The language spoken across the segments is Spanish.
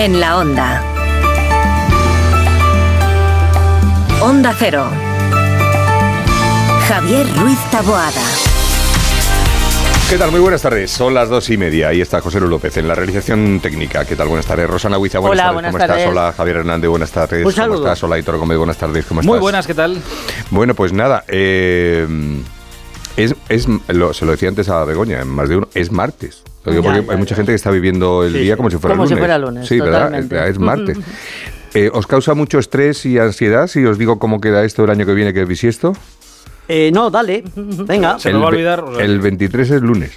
en la onda. Onda Cero. Javier Ruiz Taboada. ¿Qué tal? Muy buenas tardes. Son las dos y media. Ahí está José Luis López en la realización técnica. ¿Qué tal? Buenas tardes. Rosana Huiza, buenas Hola, tardes. buenas ¿Cómo estás? tardes. Hola, Javier Hernández, buenas tardes. Un ¿Cómo estás? Hola, Hitor Gómez, buenas tardes. ¿Cómo estás? Muy buenas, ¿qué tal? Bueno, pues nada. eh, es, es, lo- se lo decía antes a Begoña, en más de uno, es martes. Lo digo Ya, porque ya, hay mucha gente que está viviendo el Sí, día como si fuera Como si lunes. fuera lunes, Sí, ¿verdad? totalmente. Es, es martes. Eh, ¿Os causa mucho estrés y ansiedad si os digo cómo queda esto el año que viene que es bisiesto? Eh, no, dale, venga. Se me va a olvidar, o sea, El 23 es lunes.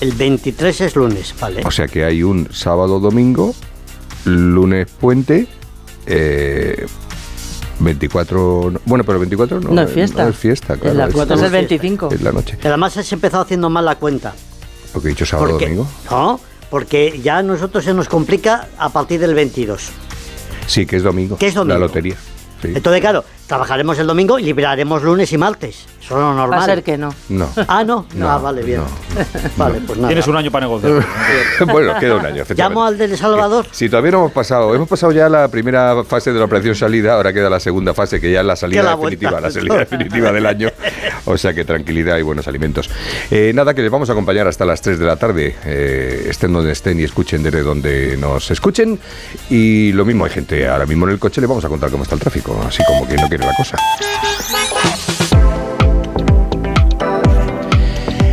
El 23 es lunes, vale. O sea que hay un sábado, domingo, lunes puente, eh, 24. no- Bueno, pero 24 no, No es fiesta. No es fiesta, claro. la es- cuota es el fiesta. 25. es la noche. Además has empezado haciendo mal la cuenta. Porque he dicho sábado, Porque, domingo. No, porque ya a nosotros se nos complica a partir del 22. Sí, que es domingo. ¿Qué es domingo? La lotería. Sí. Entonces, claro, trabajaremos el domingo y liberaremos lunes y martes. Eso es lo normal. Va a ser que no. No. Ah, no. No, ah, vale, bien. no, vale, pues nada. Tienes un año para negociar. bueno, queda un año. Llamo al de El Salvador. Si todavía no hemos pasado, hemos pasado ya la primera fase de la operación salida, ahora queda la segunda fase, que ya es la salida la definitiva, vuelta. la salida definitiva del año. O sea que tranquilidad y buenos alimentos. Eh, nada, que les vamos a acompañar hasta las 3 de la tarde, eh, estén donde estén y escuchen desde donde nos escuchen. Y lo mismo, hay gente ahora mismo en el coche, le vamos a contar cómo está el tráfico, así como que no quiere la cosa.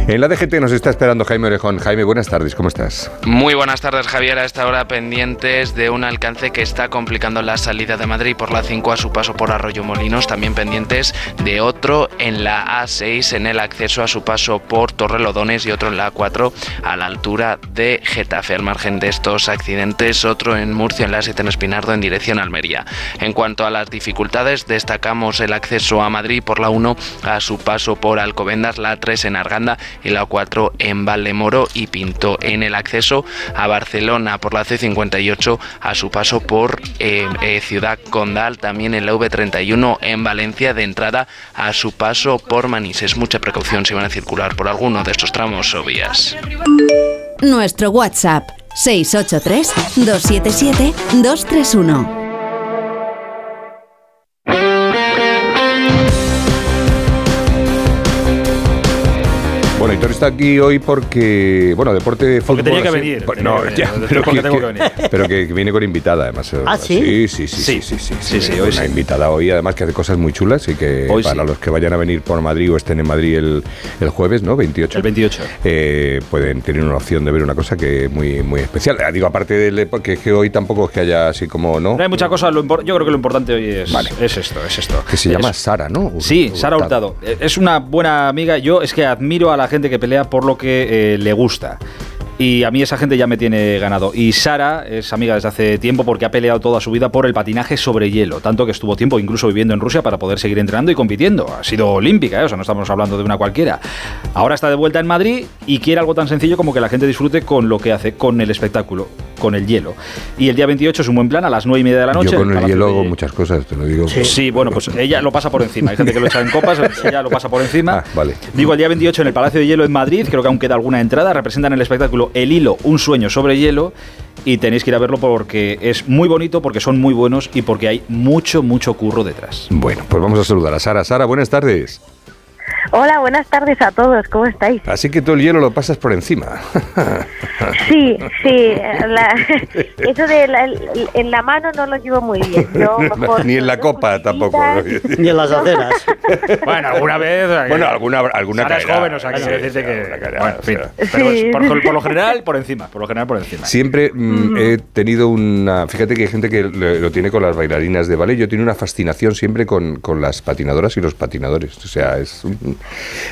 En la DGT nos está esperando Jaime Orejón. Jaime, buenas tardes, ¿cómo estás? Muy buenas tardes, Javier. A esta hora pendientes de un alcance que está complicando la salida de Madrid por la 5 a su paso por Arroyo Molinos. También pendientes de otro en la A6 en el acceso a su paso por Torrelodones y otro en la A4 a la altura de Getafe. Al margen de estos accidentes, otro en Murcia en la A7 en Espinardo en dirección a Almería. En cuanto a las dificultades, destacamos el acceso a Madrid por la 1 a su paso por Alcobendas, la A3 en Arganda y la 4 en Valdemoro y Pinto. En el acceso a Barcelona por la C58 a su paso por eh, eh, Ciudad Condal, también en la V31 en Valencia de entrada a su paso por Manises. Mucha precaución si van a circular por alguno de estos tramos o vías. Nuestro WhatsApp 683-277-231. Bueno, Hitor está aquí hoy porque, bueno, deporte de fútbol. Porque tenía que así- venir, tenía no, que venir, ya, después pero porque que, tengo que venir. pero que viene con invitada, además. ¿Ah, sí? Sí, sí, sí, sí, Sí. sí, sí, Sí, sí, viene hoy una invitada hoy, además que hace cosas muy chulas y que Hoy para sí. los que vayan a venir por Madrid o estén en Madrid el, el jueves, ¿no? 28. El 28. eh, pueden tener una opción de ver una cosa que es muy, muy especial. Eh, Digo, aparte de porque es que hoy tampoco es que haya así como, ¿no? No hay mucha cosa, lo impor- yo creo que lo importante hoy es, Vale. es esto, es esto. Que se llama Es- Sara, ¿no? Sí, Sara Hurtado. Eh, Es una buena amiga. Yo es que admiro a la gente que pelea por lo que eh, le gusta. Y a mí esa gente ya me tiene ganado. Y Sara es amiga desde hace tiempo porque ha peleado toda su vida por el patinaje sobre hielo. Tanto que estuvo tiempo incluso viviendo en Rusia para poder seguir entrenando y compitiendo. Ha sido olímpica, ¿eh? o sea, no estamos hablando de una cualquiera. Ahora está de vuelta en Madrid y quiere algo tan sencillo como que la gente disfrute con lo que hace, con el espectáculo, con el hielo. Y el día 28 es un buen plan a las 9 y media de la noche. Yo con el hielo de- hago muchas cosas, te lo digo. Sí, bueno, pues ella lo pasa por encima. Hay gente que lo echa en copas, ella lo pasa por encima. Ah, vale. Digo, el día 28 en el Palacio de Hielo en Madrid, creo que aún queda alguna entrada, representan el espectáculo El Hilo, un sueño sobre hielo, y tenéis que ir a verlo porque es muy bonito, porque son muy buenos y porque hay mucho, mucho curro detrás. Bueno, pues vamos a saludar a Sara. Sara, buenas tardes. Hola, buenas tardes a todos, ¿cómo estáis? Así que todo el hielo lo pasas por encima. Sí, sí, la- eso de la, en la mano no lo llevo muy bien. Yo mejor Ni en la copa tampoco. Ni en las aceras. Bueno, alguna vez. Bueno, alguna, alguna Sara es caerá. joven, o sea, que Sí, que. Bueno, en fin. Pero es por, por lo general, por encima. Por lo general, por encima. Siempre mm, he tenido una. Fíjate que hay gente que lo, lo tiene con las bailarinas de ballet. Yo tengo una fascinación siempre con, con las patinadoras y los patinadores. O sea, es, un-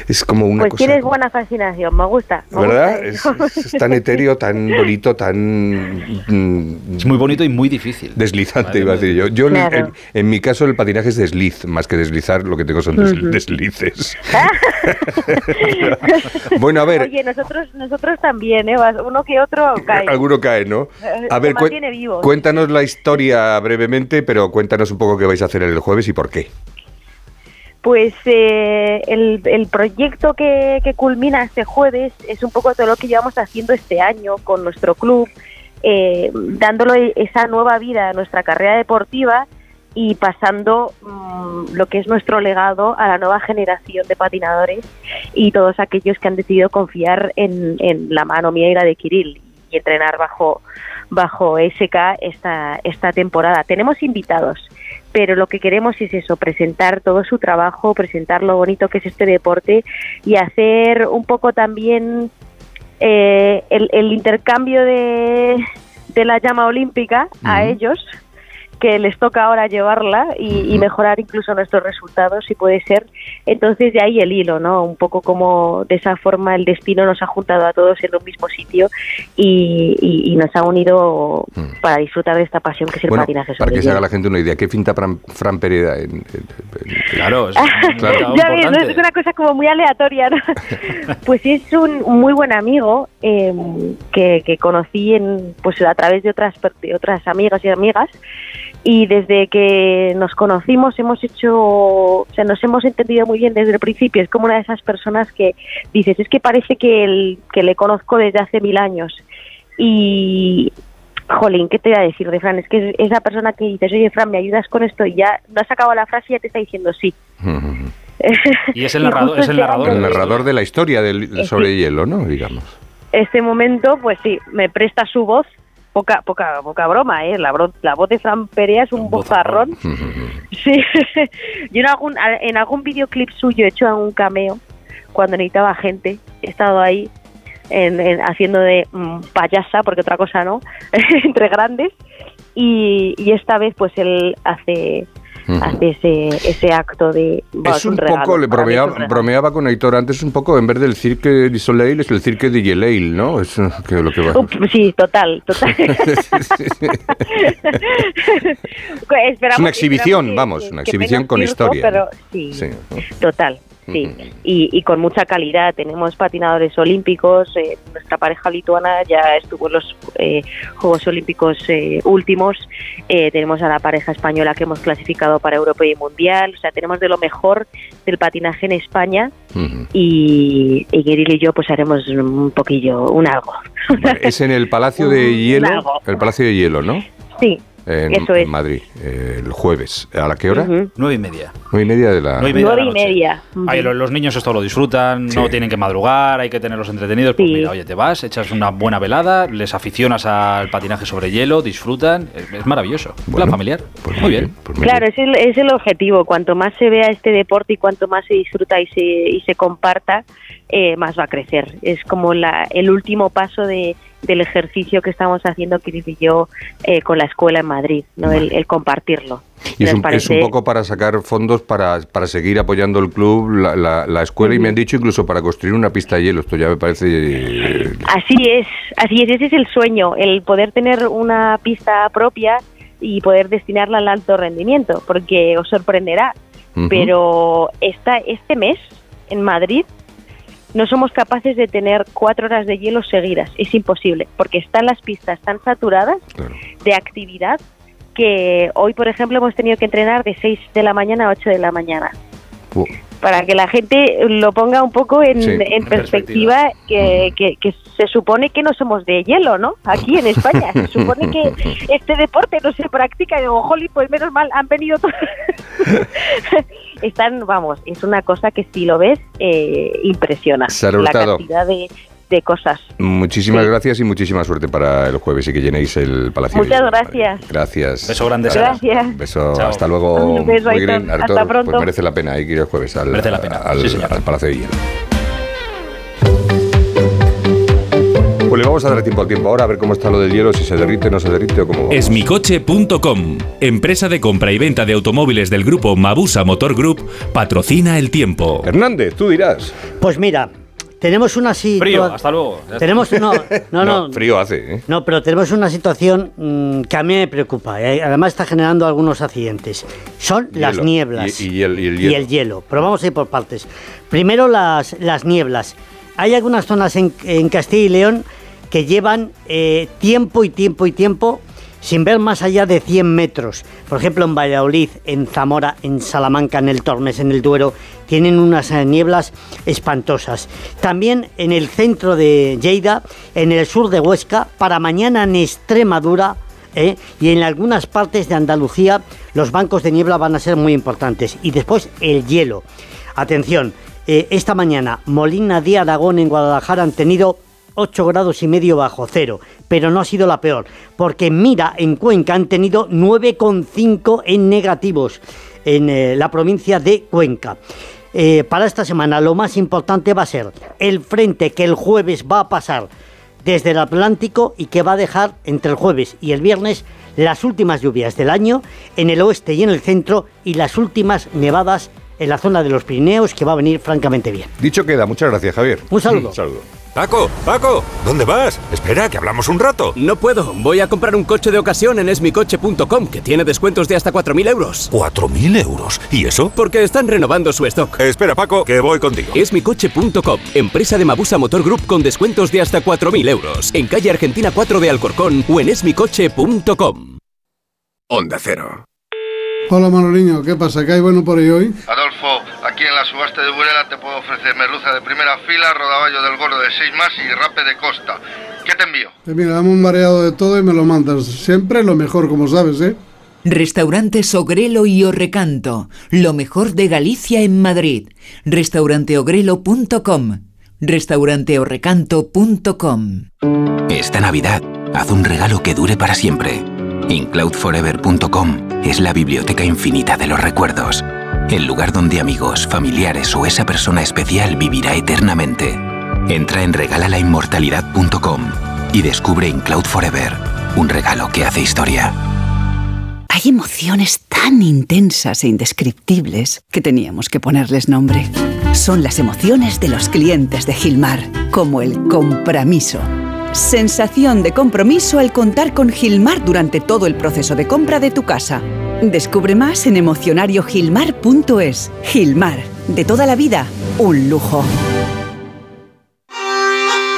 es como una Pues cosa. tienes buena fascinación, me gusta. me ¿Verdad? gusta Es, es tan etéreo, tan bonito, tan. mm, Es muy bonito y muy difícil. Deslizante, Madre iba a decir yo. Yo, en- Claro. en, en mi caso, el patinaje es desliz, más que deslizar, lo que tengo son des- deslices. bueno, a ver, Oye, nosotros nosotros también, ¿eh? Uno que otro cae. alguno cae, ¿no? Eh, A ver, mantiene vivo. cuéntanos la historia brevemente, pero cuéntanos un poco qué vais a hacer el jueves y por qué. Pues eh, el, el proyecto que, que culmina este jueves es un poco todo lo que llevamos haciendo este año con nuestro club, eh, dándole esa nueva vida a nuestra carrera deportiva y pasando mm, lo que es nuestro legado a la nueva generación de patinadores y todos aquellos que han decidido confiar en, en la mano mía y la de Kirill y entrenar bajo bajo SK esta esta temporada. Tenemos invitados, pero lo que queremos es eso, presentar todo su trabajo, presentar lo bonito que es este deporte y hacer un poco también eh, el, el intercambio de, de la llama olímpica a ellos que les toca ahora llevarla y, y mejorar incluso nuestros resultados si puede ser. Entonces de ahí el hilo, ¿no? Un poco como de esa forma el destino nos ha juntado a todos en un mismo sitio y, y- y nos ha unido para disfrutar de esta pasión que es el Bueno, patinaje para sobre que se haga la gente una idea, ¿qué finta Fran, Fran Pereda en, en- en- Claro, es Claro. un ya ves, importante. ¿no? es una cosa como muy aleatoria, ¿no? pues es un muy buen amigo eh, que, que conocí en, pues a través de otras per- de otras amigas y amigas y desde que nos conocimos hemos hecho, o sea, nos hemos entendido muy bien desde el principio. Es como una de esas personas que dices, es que parece que, el, que le conozco desde hace mil años. Y, jolín, ¿qué te voy a decir de Fran? Es que es esa persona que dices, oye, Fran, ¿me ayudas con esto? Y ya no has acabado la frase y ya te está diciendo sí. Y es el narrador, es el narrador. año- el narrador de la historia del sobre hielo, ¿no? Digamos. este momento, pues sí, me presta su voz. Poca, poca, poca broma, ¿eh? La, bro- la voz de Fran Perea es un bozarrón. Sí. Yo en algún, en algún videoclip suyo he hecho un cameo cuando necesitaba gente. He estado ahí en, en- haciendo de mm, payasa, porque otra cosa no, entre grandes. Y, y esta vez, pues él hace, hace ese, ese acto de. bueno, es un regalo, poco, le un bromeaba, con Aitor antes, un poco, en vez del Cirque du Soleil, es el Cirque de Yeleil, ¿no? Es eh, que lo que va. Uh, sí, total, total. Es una exhibición, que- vamos, que- una exhibición con historia. Pero sí, Sí. total, sí. Y, y con mucha calidad. Tenemos patinadores olímpicos. eh, nuestra pareja lituana ya estuvo en los eh, Juegos Olímpicos eh, últimos. Eh, tenemos a la pareja española que hemos clasificado para Europa y Mundial. O sea, tenemos de lo mejor del patinaje en España. Y, y Gueril y yo pues haremos un poquillo, un algo. Vale, Es en el Palacio de Hielo, el Palacio de Hielo, ¿no? Sí, En, Eso es. en Madrid, eh, el jueves. ¿A la qué hora? Nueve y media. Nueve y media de la... Nueve y media. nueve y los, los niños esto lo disfrutan, no tienen que madrugar, hay que tenerlos entretenidos. Pues Sí. mira, oye, te vas, echas una buena velada, les aficionas al patinaje sobre hielo, disfrutan. Es, es maravilloso. Bueno, Plan familiar. pues muy bien. pues muy Claro, bien. es el, es el objetivo. Cuanto más se vea este deporte y cuanto más se disfruta y se, y se comparta, eh, más va a crecer. Es como la, el último paso de, del ejercicio que estamos haciendo Chris y yo eh, con la escuela en Madrid, ¿no? el, el compartirlo. Y es un, es parece- un poco para sacar fondos para, para seguir apoyando el club, la, la- la escuela, y me han dicho incluso para construir una pista de hielo. Esto ya me parece... eh, Así es, así es, ese es el sueño, el poder tener una pista propia y poder destinarla al alto rendimiento, porque os sorprenderá, pero esta, este mes en Madrid no somos capaces de tener cuatro horas de hielo seguidas, es imposible, porque están las pistas tan saturadas Claro. de actividad que hoy, por ejemplo, hemos tenido que entrenar de 6 de la mañana a 8 de la mañana para que la gente lo ponga un poco en, Sí. en En perspectiva, que, que- que se supone que no somos de hielo, ¿no? Aquí en España. Se supone que este deporte no se practica. Y digo, jolly, pues menos mal, han venido todos. Están, vamos, es una cosa que si lo ves, eh, impresiona. La cantidad de, de cosas. Muchísimas Sí. gracias y muchísima suerte para el jueves y que llenéis el Palacio. de Muchas gracias. Gracias. Beso grande, Sara. Gracias. Beso, Chao. hasta luego. Un beso, Muy bien, Hasta pronto. Pues merece la pena hay que ir el jueves al, Merece la pena. al- Sí, señor. al Palacio de Hielo. Pues le vamos a dar tiempo al tiempo ahora a ver cómo está lo del hielo, si se derrite, no se derrite o cómo va. Esmicoche.com, empresa de compra y venta de automóviles del grupo Mabusa Motor Group, patrocina el tiempo. Hernández, tú dirás. Pues mira, tenemos una Frío, situación. hasta luego. Tenemos no, no, no, frío hace, ¿eh? No, pero tenemos una situación mm, que a mí me preocupa. ¿eh? Además está generando algunos accidentes. Son las nieblas Y- y el- y el y hielo. el hielo. Pero vamos a ir por partes. Primero las, las nieblas. Hay algunas zonas en, en Castilla y León que llevan eh, tiempo y tiempo y tiempo sin ver más allá de 100 metros. Por ejemplo, en Valladolid, en Zamora, en Salamanca, en el Tormes, en el Duero, tienen unas eh, nieblas espantosas. También en el centro de Lleida, en el sur de Huesca, para mañana en Extremadura, ¿eh? y en algunas partes de Andalucía los bancos de niebla van a ser muy importantes. Y después el hielo. Atención, eh, esta mañana Molina de Aragón en Guadalajara han tenido 8 grados y medio bajo cero, pero no ha sido la peor, porque Mira en Cuenca han tenido 9,5 en negativos en eh, la provincia de Cuenca. para esta semana lo más importante va a ser el frente que el jueves va a pasar desde el Atlántico y que va a dejar entre el jueves y el viernes las últimas lluvias del año en el oeste y en el centro y las últimas nevadas en la zona de los Pirineos que va a venir francamente bien. Dicho queda, muchas gracias Javier. Un saludo. Un saludo. Paco, Paco, ¿dónde vas? Espera, que hablamos un rato. No puedo, voy a comprar un coche de ocasión en esmicoche.com, que tiene descuentos de hasta 4.000 euros. ¿4.000 euros? ¿Y eso? Porque están renovando su stock. espera, Paco, que voy contigo. Esmicoche.com, empresa de Mabusa Motor Group con descuentos de hasta 4.000 euros. En calle Argentina 4 de Alcorcón o en esmicoche.com. Onda Cero. Hola Manoliño, ¿qué pasa? ¿Qué hay bueno por ahí hoy? Adolfo, aquí en la subasta de Burela te puedo ofrecer merluza de primera fila, rodaballo del gordo de 6 más y rape de costa. ¿Qué te envío? Pues mira, dame un mareado de todo y me lo mandas. Siempre lo mejor, como sabes, ¿eh? Restaurante Ogrelo y Orrecanto, lo mejor de Galicia en Madrid. Restauranteogrelo.com, restauranteorrecanto.com. Esta Navidad, haz un regalo que dure para siempre. Incloudforever.com es la biblioteca infinita de los recuerdos, el lugar donde amigos, familiares o esa persona especial vivirá eternamente. Entra en regalalainmortalidad.com y descubre Incloud Forever, un regalo que hace historia. Hay emociones tan intensas e indescriptibles que teníamos que ponerles nombre. Son las emociones de los clientes de Gilmar, como el compromiso Sensación de compromiso al contar con Gilmar durante todo el proceso de compra de tu casa. Descubre más en emocionariogilmar.es. Gilmar, de toda la vida, un lujo.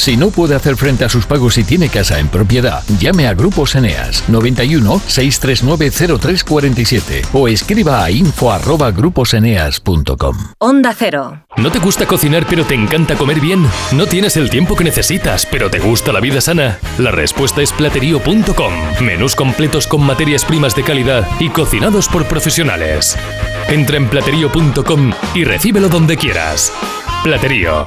Si no puede hacer frente a sus pagos y tiene casa en propiedad, llame a Grupos Eneas 91 639 0347 o escriba a info@gruposeneas.com. Onda Cero. ¿No te gusta cocinar pero te encanta comer bien? ¿No tienes el tiempo que necesitas pero te gusta la vida sana? La respuesta es platerío.com. Menús completos con materias primas de calidad y cocinados por profesionales. Entra en platerío.com y recíbelo donde quieras. Platerío.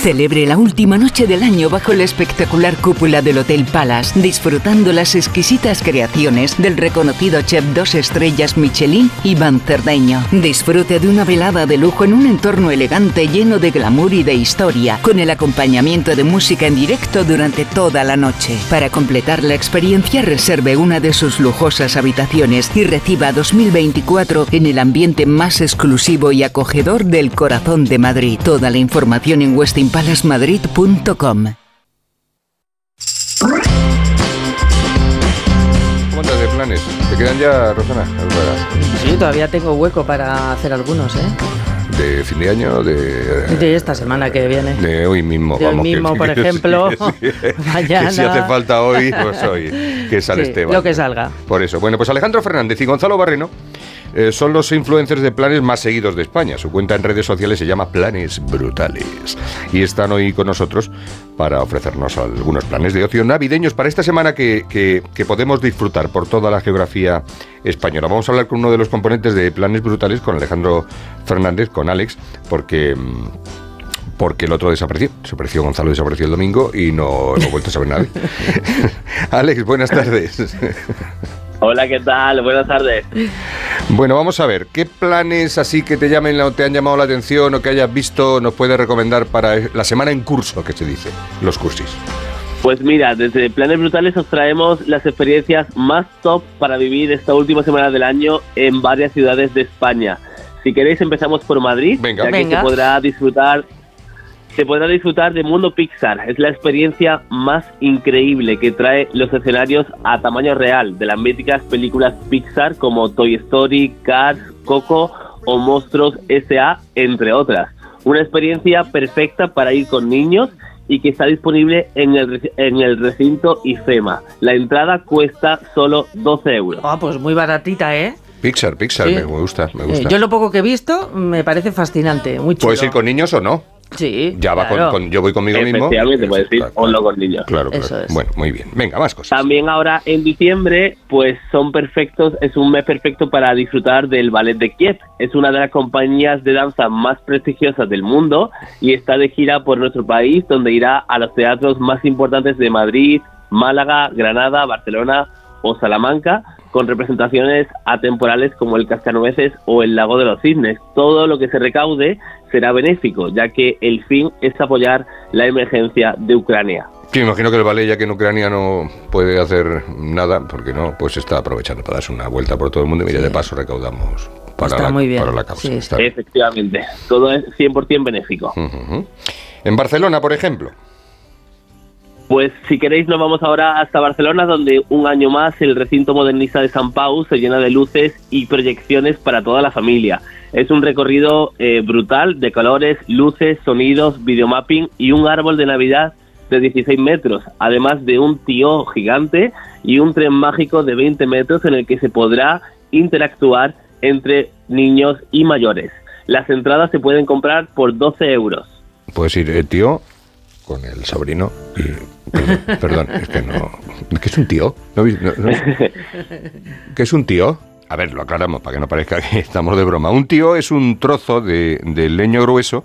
Celebre la última noche del año bajo la espectacular cúpula del Hotel Palace, disfrutando las exquisitas creaciones del reconocido chef dos estrellas Michelin, Iván Cerdeño. Disfrute de una velada de lujo en un entorno elegante lleno de glamour y de historia, con el acompañamiento de música en directo durante toda la noche. Para completar la experiencia, reserve una de sus lujosas habitaciones y reciba 2024 en el ambiente más exclusivo y acogedor del corazón de Madrid. Toda la información en Westin palasmadrid.com. ¿Cómo andas de planes? ¿Te quedan ya, Rosana? Sí, todavía tengo hueco para hacer algunos, ¿eh? ¿De fin de año? De, de esta semana que viene. De hoy mismo, de vamos. Hoy mismo, por ejemplo. Que, que si hace falta hoy, pues hoy. Que sale sí, Esteban. Lo que salga. Por eso. Bueno, pues Alejandro Fernández y Gonzalo Barreno eh, son los influencers de planes más seguidos de España. Su cuenta en redes sociales se llama Planes Brutales. Y están hoy con nosotros para ofrecernos algunos planes de ocio navideños para esta semana que, que, que, podemos disfrutar por toda la geografía española. Vamos a hablar con uno de los componentes de Planes Brutales, con Alejandro Fernández, con Alex, porque... porque el otro desapareció. Desapareció Gonzalo, desapareció el domingo y no hemos vuelto a saber nadie. Alex, buenas tardes. Hola, ¿qué tal? Buenas tardes. Bueno, vamos a ver, ¿qué planes así que te llamen o te han llamado la atención o que hayas visto nos puedes recomendar para la semana en curso, que se dice, los cursis? Pues mira, desde Planes Brutales os traemos las experiencias más top para vivir esta última semana del año en varias ciudades de España. Si queréis empezamos por Madrid, Venga. ya que Venga. se podrá disfrutar se podrá disfrutar de Mundo Pixar. Es la experiencia más increíble que trae los escenarios a tamaño real de las míticas películas Pixar como Toy Story, Cars, Coco o Monstruos S.A., entre otras. Una experiencia perfecta para ir con niños y que está disponible en el, en el recinto IFEMA. La entrada cuesta solo 12 euros. Ah, pues muy baratita, ¿eh? Pixar, Pixar, Sí. me gusta, me Eh, gusta. yo lo poco que he visto me parece fascinante, muy chulo. ¿Puedes ir con niños o no? Sí, Ya va con- claro. con, yo voy conmigo mismo. Efectivamente, puedes ir ponlo con niños. Claro, claro. Eso es. Bueno, muy bien. Venga, más cosas. También ahora en diciembre, pues son perfectos, es un mes perfecto para disfrutar del Ballet de Kiev. Es una de las compañías de danza más prestigiosas del mundo y está de gira por nuestro país, donde irá a los teatros más importantes de Madrid, Málaga, Granada, Barcelona o Salamanca, con representaciones atemporales como el Cascanueces o el Lago de los Cisnes. Todo lo que se recaude será benéfico, ya que el fin es apoyar la emergencia de Ucrania. Sí, me imagino que el ballet, ya que en Ucrania no puede hacer nada, porque no, pues está aprovechando para darse una vuelta por todo el mundo y mira, de paso recaudamos para, Está la, muy bien. para la causa. Sí, Está bien. Efectivamente, todo es 100% benéfico. En Barcelona, por ejemplo. Pues si queréis nos vamos ahora hasta Barcelona, donde un año más el recinto modernista de San Pau se llena de luces y proyecciones para toda la familia. Es un recorrido eh, brutal de colores, luces, sonidos, videomapping y un árbol de Navidad de 16 metros, además de un tío gigante y un tren mágico de 20 metros en el que se podrá interactuar entre niños y mayores. Las entradas se pueden comprar por 12 euros. Puedes ir el tío con el sobrino y... Perdón, es que no... ¿Qué es un tío? ¿No? ¿Qué es un tío? A ver, lo aclaramos para que no parezca que estamos de broma. Un tío es un trozo de, de leño grueso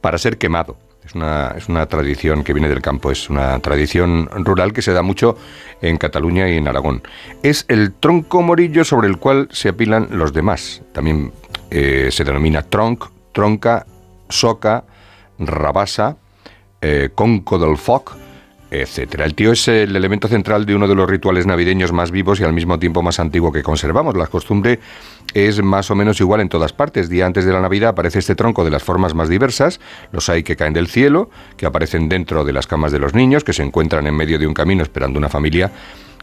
para ser quemado. Es una, es una tradición que viene del campo, es una tradición rural que se da mucho en Cataluña y en Aragón. Es el tronco morillo sobre el cual se apilan los demás. También eh, se denomina tronc, tronca, soca, rabasa, eh, conco. El tío es el elemento central de uno de los rituales navideños más vivos y al mismo tiempo más antiguo que conservamos. La costumbre es más o menos igual en todas partes. Día antes de la Navidad aparece este tronco de las formas más diversas. Los hay que caen del cielo, que aparecen dentro de las camas de los niños, que se encuentran en medio de un camino esperando una familia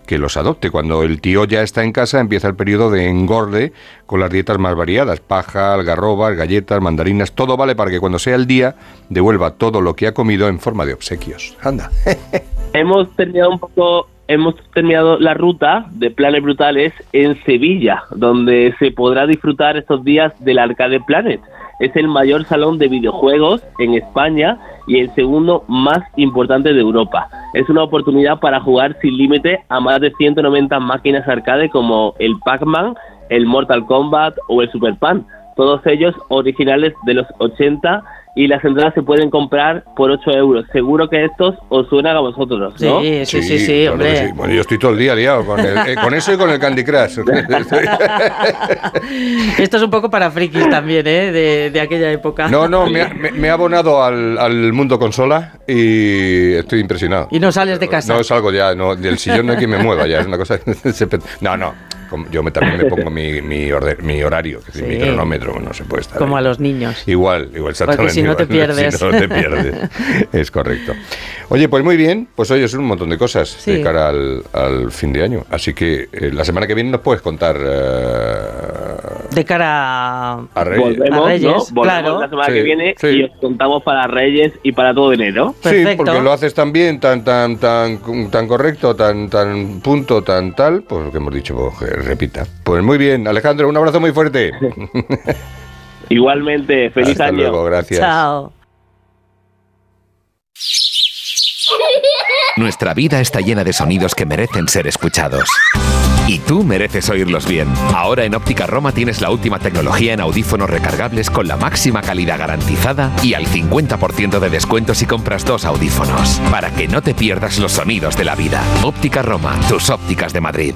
que los adopte. Cuando el tío ya está en casa empieza el periodo de engorde con las dietas más variadas, paja, algarrobas, galletas, mandarinas, todo vale para que cuando sea el día devuelva todo lo que ha comido en forma de obsequios. Anda. Hemos terminado un poco, hemos terminado la ruta de Planes Brutales en Sevilla, donde se podrá disfrutar estos días del Arcade Planet. Es el mayor salón de videojuegos en España y el segundo más importante de Europa. Es una oportunidad para jugar sin límite a más de 190 máquinas arcade como el Pac-Man, el Mortal Kombat o el Super Pan. Todos ellos originales de los 80 y las entradas se pueden comprar por 8 euros. Seguro que estos os suenan a vosotros, ¿no? Sí, sí, sí, sí, claro hombre. sí. Bueno, yo estoy todo el día liado con, el- eh, con eso y con el Candy Crush. Esto es un poco para frikis también, ¿eh? De, de aquella época. No, no, me ha, me- me ha abonado al, al mundo consola y estoy impresionado. Y no sales de casa. No salgo ya, no, del sillón no hay quien me mueva ya, es una cosa... No, no, yo me, también me pongo mi, mi, orde- mi horario, que es mi Sí. cronómetro, no se puede estar Como ahí. a los niños. Igual, igual, exactamente. si no te igual, pierdes. Si no te pierdes. Es correcto. Oye, pues muy bien. Pues oye, son un montón de cosas de Sí. cara al, al fin de año. Así que eh, la semana que viene nos puedes contar. eh, De cara a, A Reyes. Volvemos, A Reyes, ¿no? Volvemos claro. la semana Sí, que viene sí. y os contamos para Reyes y para todo enero. Sí, porque lo haces tan bien, tan, tan, tan, tan correcto, tan, tan punto, tan tal, pues lo que hemos dicho, pues, que repita. Pues muy bien, Alejandro, un abrazo muy fuerte. Igualmente, feliz Hasta año. luego, gracias. Chao. Nuestra vida está llena de sonidos que merecen ser escuchados. Y tú mereces oírlos bien. Ahora en Óptica Roma tienes la última tecnología en audífonos recargables con la máxima calidad garantizada y al 50% de descuento si compras dos audífonos. Para que no te pierdas los sonidos de la vida. Óptica Roma, tus ópticas de Madrid.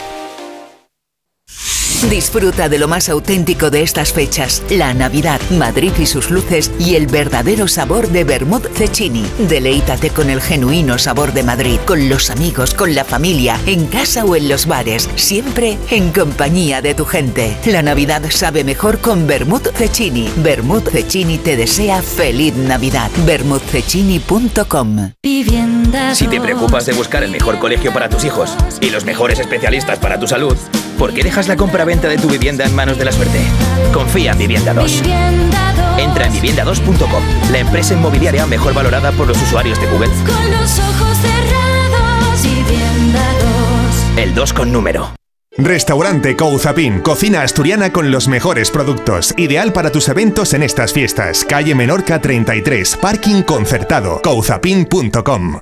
Disfruta de lo más auténtico de estas fechas, la Navidad, Madrid y sus luces y el verdadero sabor de Vermouth Cecchini. Deleítate con el genuino sabor de Madrid, con los amigos, con la familia, en casa o en los bares, siempre en compañía de tu gente. La Navidad sabe mejor con Vermouth Cecchini. Vermouth Cecchini te desea feliz Navidad. vermouthcecchini.com Si te preocupas de buscar el mejor colegio para tus hijos y los mejores especialistas para tu salud, ¿por qué dejas la compra-venta de tu vivienda en manos de la suerte? Confía en Vivienda 2. Entra en vivienda2.com, la empresa inmobiliaria mejor valorada por los usuarios de Google. Con los ojos cerrados, vivienda 2. El 2 con número. Restaurante Couzapin, cocina asturiana con los mejores productos, ideal para tus eventos en estas fiestas. Calle Menorca 33, parking concertado, couzapin.com.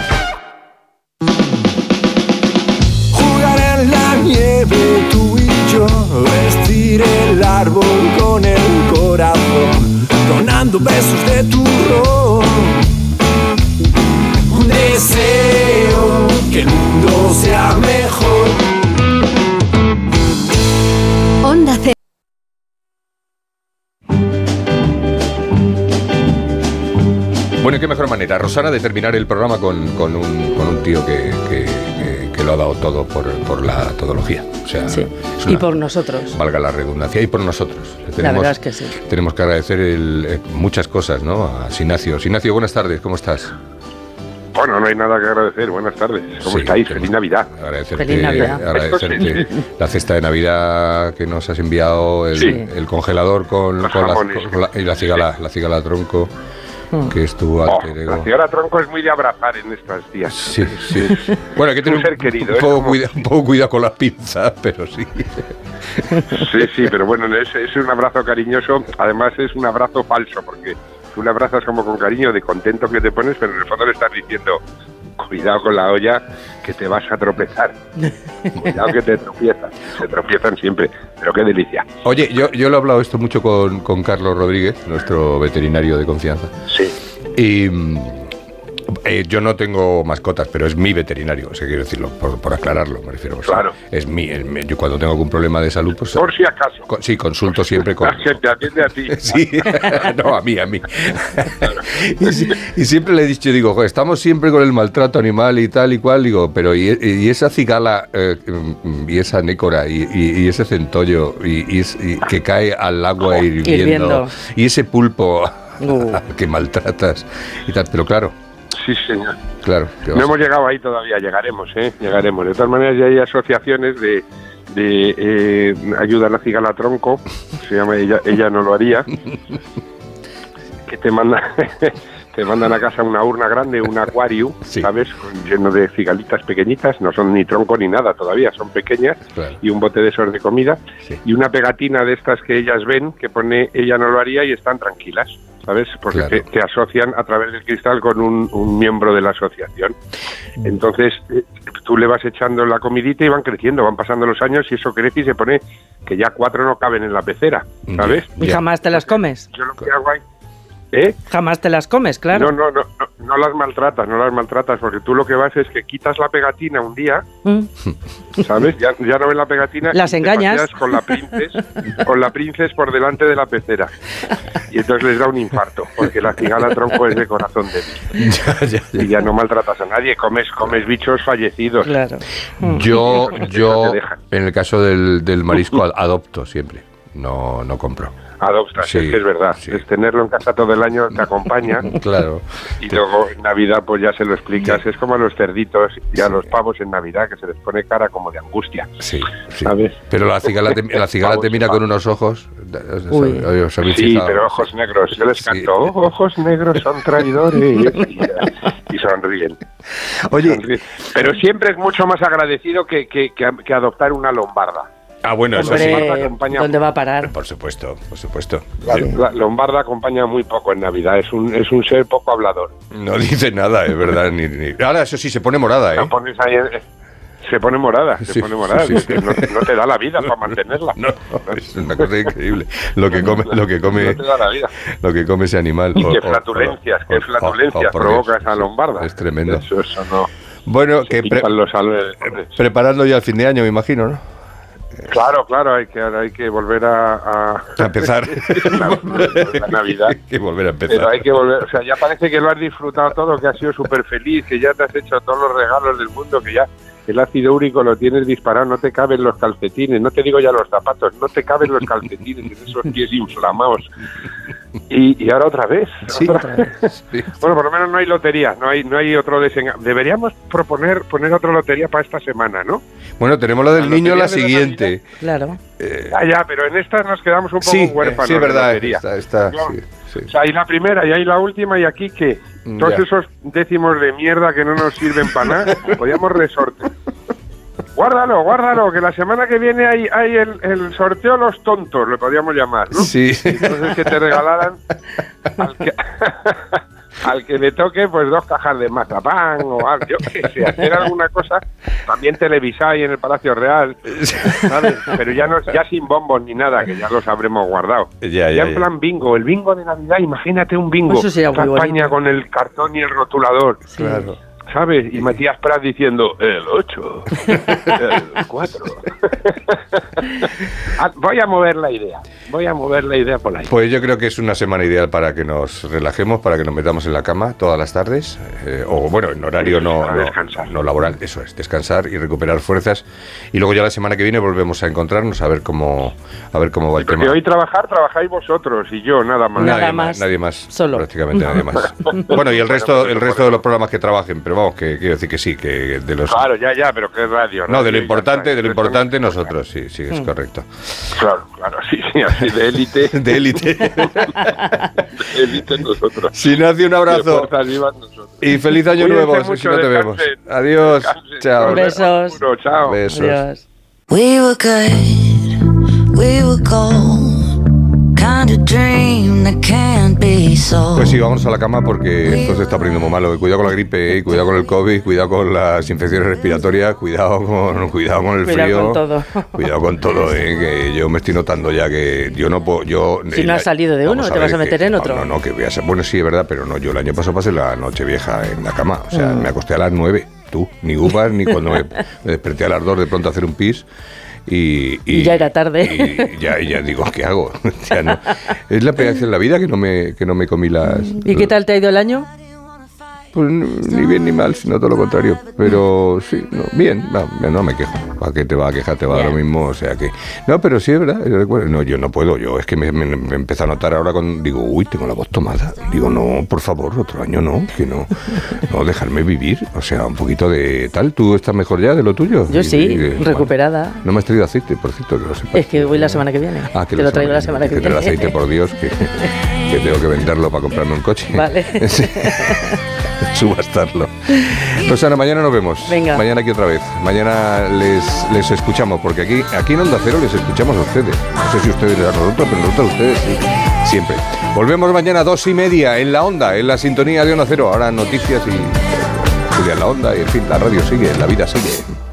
Besos de turrón. Un deseo que el mundo sea mejor. Onda Cero. Bueno, ¿y qué mejor manera, Rosana, de terminar el programa con, con un, con un tío que, que- que- lo ha dado todo por, por la todología. O sea, Sí. Y por nosotros. valga la redundancia, y por nosotros. Le La verdad es que sí. Tenemos que agradecer el- eh, muchas cosas, ¿no? A Sinacio. Sinacio, buenas tardes, ¿cómo estás? Bueno, no hay nada que agradecer. Buenas tardes. ¿Cómo Sí, estáis? tenemos- Feliz Navidad. Agradecerte, Feliz Navidad. agradecerte la cesta de Navidad que nos has enviado, el, Sí. el congelador con, la, jamones. con la- y la cigala, la cigala tronco, que es tu Oh, alter ego. la señora Tronco es muy de abrazar en estos días. Sí, sí. Bueno, hay que tener un ser querido. un es poco, como- cuida- un poco cuidado con las pinzas, pero sí. Sí, sí, pero bueno, es, es un abrazo cariñoso. Además, es un abrazo falso, porque tú le abrazas como con cariño, de contento que te pones, pero en el fondo le estás diciendo: cuidado con la olla, que te vas a tropezar. Cuidado que te tropiezas. Se tropiezan siempre, pero qué delicia. Oye, yo, yo lo he hablado esto mucho con, con Carlos Rodríguez, nuestro veterinario de confianza. Sí. Y mm, eh, yo no tengo mascotas, pero es mi veterinario, o sea, quiero decirlo, por, por aclararlo, me refiero. o sea, Claro. Es mi, yo cuando tengo algún problema de salud, pues... Por si acaso. con- sí, consulto siempre con... Que te atiende a ti. Sí, no, a mí, a mí. y, si- y siempre le he dicho, digo, "Jo, estamos siempre con el maltrato animal y tal y cual, digo, pero y, y esa cigala eh, mm, y esa nécora y, y- y ese centollo y, y es- y que cae al agua hirviendo, hirviendo. y ese pulpo Uh. que maltratas y tal, pero claro, Sí, señor. claro. ¿qué No hemos llegado ahí todavía, llegaremos, ¿eh? Llegaremos. De todas maneras, ya hay asociaciones de, de eh, ayuda a la cigala tronco, se llama ella, ella no lo haría, que te manda te mandan a casa una urna grande, un acuario, ¿sabes? Con- lleno de cigalitas pequeñitas, no son ni tronco ni nada todavía, son pequeñas, Claro. y un bote de esos de comida, y una pegatina de estas que ellas ven, que pone ella no lo haría y están tranquilas. ¿Sabes? Porque Claro. te, te asocian a través del cristal con un, un miembro de la asociación. Entonces, eh, tú le vas echando la comidita y van creciendo, van pasando los años y eso crece y se pone que ya cuatro no caben en la pecera, ¿sabes? ¿Y jamás te las comes? Yo lo que hago ahí... ¿Eh? Jamás te las comes, claro. No, no, no, no, no las maltratas, no las maltratas, porque tú lo que vas es que quitas la pegatina un día, Mm. ¿sabes? Ya, ya no ves la pegatina. Las y te engañas. paseas Con la princes, con la princes por delante de la pecera. Y entonces les da un infarto, porque la cigala tronco es de corazón débil. Y ya no maltratas a nadie, comes, comes bichos fallecidos. Claro. Yo, yo en el caso del, del marisco, ad- adopto siempre. No, no compro. Adoptas, Sí, es que es verdad. Es tenerlo en casa todo el año te acompaña. Claro. Y luego en Navidad pues ya se lo explicas. Es como a los cerditos y a los pavos en Navidad que se les pone cara como de angustia. Sí, sí. ¿Sabes? Pero la cigala te, la cigala te mira con unos ojos. Uy. Sí, fijado. pero ojos negros. Yo les canto, "Oh, ojos negros son traidores. Y, y sonríen. Oye. Sonríen. Pero siempre es mucho más agradecido que, que, que- que adoptar una lombarda. Ah, bueno, eso Hombre, sí. Lombarda acompaña- ¿Dónde va a parar? Por supuesto, por supuesto. La lombarda acompaña muy poco en Navidad. Es un, es un ser poco hablador. No dice nada, es verdad. Ni, ni- Ahora, eso sí, se pone morada, ¿eh? pones ahí, eh, se pone morada, se Sí, pone morada. sí, sí. No, no te da la vida para mantenerla. No, es una cosa increíble. Lo que come, lo que come, No te da la vida. lo que come ese animal. Y O- qué o- flatulencias, o- qué o- flatulencias oh, por provoca esa lombarda. Es tremendo. Eso, eso no. Bueno, que pre- los ales- preparando ya el fin de año, me imagino, ¿no? Claro, claro, hay que, hay que volver a, a- A empezar. la, la Navidad. Hay que volver a Pero empezar. hay que volver, o sea, ya parece que lo has disfrutado todo, que has sido súper feliz, que ya te has hecho todos los regalos del mundo, que ya el ácido úrico lo tienes disparado, no te caben los calcetines, no te digo ya los zapatos, no te caben los calcetines en esos pies inflamados. Y, y ahora otra vez. otra vez. Bueno, por lo menos no hay lotería, no hay no hay otro desengaño. Deberíamos proponer poner otra lotería para esta semana, ¿no? Bueno, tenemos lo del La niño la siguiente. Claro. Ah, ya, pero en estas nos quedamos un poco Sí, huérfanos. sí, es verdad. Claro. sí, sí. O sea, hay la primera y hay la última y aquí que todos Ya. esos décimos de mierda que no nos sirven para nada, podíamos resorte. Guárdalo, guárdalo, que la semana que viene hay, hay el, el sorteo los tontos, lo podríamos llamar, ¿no? Sí. Entonces que te regalaran al que, al que le toque pues dos cajas de mazapán o algo, yo qué sé, hacer alguna cosa, también televisáis en el Palacio Real, ¿sabes? Pero ya no, ya sin bombos ni nada, que ya los habremos guardado. Ya, ya, en ya. plan bingo, el bingo de Navidad, imagínate un bingo, Eso sería muy Campaña bonito. con el cartón y el rotulador. Claro. ¿Sabes? Y Matías Prat diciendo, el 8, el 4. Ah, voy a mover la idea, voy a mover la idea por ahí. Pues yo creo que es una semana ideal para que nos relajemos, para que nos metamos en la cama todas las tardes, eh, o bueno, en horario no, Para no, descansar. no laboral, eso es, descansar y recuperar fuerzas. Y luego ya la semana que viene volvemos a encontrarnos a ver cómo, a ver cómo va el Porque tema. hoy trabajar, trabajáis vosotros y yo, nada más. Nadie más, nadie más, Solo. prácticamente nadie más. Bueno, y el resto, el resto de los programas que trabajen, pero que quiero decir que sí, que de los Claro, ya, ya, pero que es radio. no, de lo radio, ya importante, de lo importante nosotros, sí, sí, es Mm. correcto. Claro, claro, sí, sí, así de élite. De élite. de élite nosotros. Sinacio, un abrazo. Y feliz año Cuídense nuevo, si mucho, no te vemos. descansen. Adiós. Chao. Besos. Chao. Besos. Adiós. We were good, we were gold. Pues sí, vamos a la cama porque esto se está poniendo muy malo. Cuidado con la gripe, ¿eh? cuidado con el COVID, cuidado con las infecciones respiratorias, cuidado con, cuidado con el Cuidado frío. con todo. Cuidado con todo, ¿eh? que yo me estoy notando ya que yo no puedo. Yo, Si no has salido de uno, te vas a meter que- en no, otro. No, no, que voy a ser. Bueno, sí, es verdad, pero no. Yo el año pasado pasé la noche vieja en la cama. O sea, Mm. me acosté a las nueve. Tú, ni uvas, ni cuando me, me desperté a las dos de pronto a hacer un pis. Y, Y ya era tarde. y ya, ya digo, ¿qué hago? No. Es la vez en la vida que no me, que no me comí las. ¿Y qué tal te ha ido el año? Pues ni bien ni mal, sino todo lo contrario. Pero sí, no, bien, no, no me quejo. ¿Para qué te va a quejar? Te va a dar lo mismo. O sea que. No, pero sí es verdad. yo recuerdo- No, yo no puedo. Yo es que me, me, me a notar ahora con. Digo, uy, tengo la voz tomada. Digo, no, por favor, otro año no. Que no. No, dejarme vivir. O sea, un poquito de tal. ¿Tú estás mejor ya de lo tuyo? Yo Y- sí, y- bueno, recuperada. no me has traído aceite, por cierto, que lo sepas. Es que voy la semana que viene. Ah, que te lo traigo la semana que que viene. traer aceite, por Dios, que, que tengo que venderlo para comprarme un coche. Vale. Subastarlo. Rosana, mañana nos vemos. Venga. Mañana aquí otra vez. Mañana les, les escuchamos, porque aquí, aquí en Onda Cero les escuchamos a ustedes. No sé si ustedes a nosotros, pero nosotros a ustedes sí. Siempre. Volvemos mañana a dos y media en la onda, en la sintonía de Onda Cero. Ahora noticias y Julia la onda y en fin, la radio sigue, la vida sigue.